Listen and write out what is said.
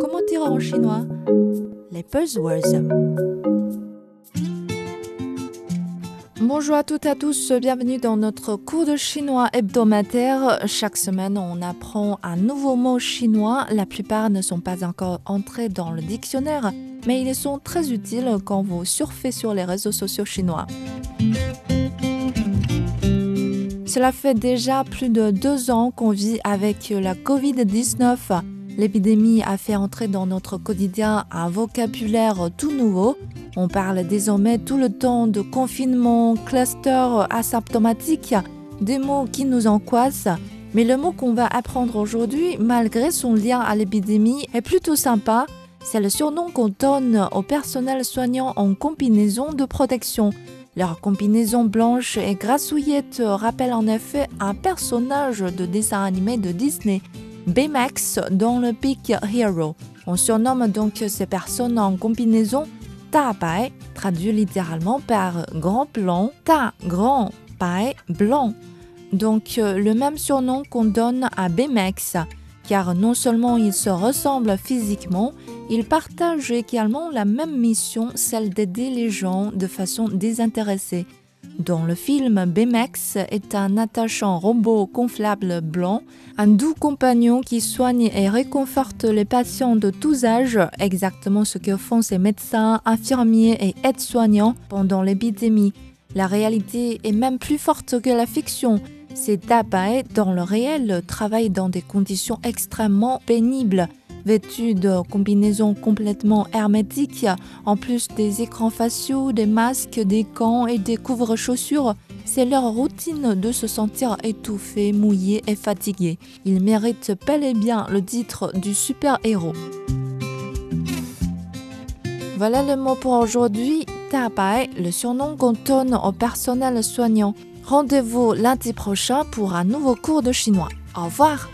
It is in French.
comment dire en chinois Les buzzwords. Bonjour à toutes et à tous, bienvenue dans notre cours de chinois hebdomadaire. Chaque semaine, on apprend un nouveau mot chinois. La plupart ne sont pas encore entrés dans le dictionnaire, mais ils sont très utiles quand vous surfez sur les réseaux sociaux chinois. Cela fait déjà plus de deux ans qu'on vit avec la Covid-19. L'épidémie a fait entrer dans notre quotidien un vocabulaire tout nouveau. On parle désormais tout le temps de confinement, cluster asymptomatique, des mots qui nous angoissent. Mais le mot qu'on va apprendre aujourd'hui, malgré son lien à l'épidémie, est plutôt sympa. C'est le surnom qu'on donne au personnel soignant en combinaison de protection. Leur combinaison blanche et grassouillette rappelle en effet un personnage de dessin animé de Disney. Baymax dans le Big Hero. On surnomme donc ces personnes en combinaison Ta Bai, traduit littéralement par grand blanc, Ta grand Bai blanc. Donc le même surnom qu'on donne à Baymax, car non seulement ils se ressemblent physiquement, ils partagent également la même mission, celle d'aider les gens de façon désintéressée. Dans le film, Baymax est un attachant robot gonflable blanc, un doux compagnon qui soigne et réconforte les patients de tous âges, exactement ce que font ces médecins, infirmiers et aides-soignants pendant l'épidémie. La réalité est même plus forte que la fiction. Ces Dabae, dans le réel, travaillent dans des conditions extrêmement pénibles vêtus de combinaisons complètement hermétiques, en plus des écrans faciaux, des masques, des gants et des couvre-chaussures. C'est leur routine de se sentir étouffé, mouillé et fatigué. Ils méritent bel et bien le titre du super-héros. Voilà le mot pour aujourd'hui. Tabai, le surnom qu'on donne au personnel soignant. Rendez-vous lundi prochain pour un nouveau cours de chinois. Au revoir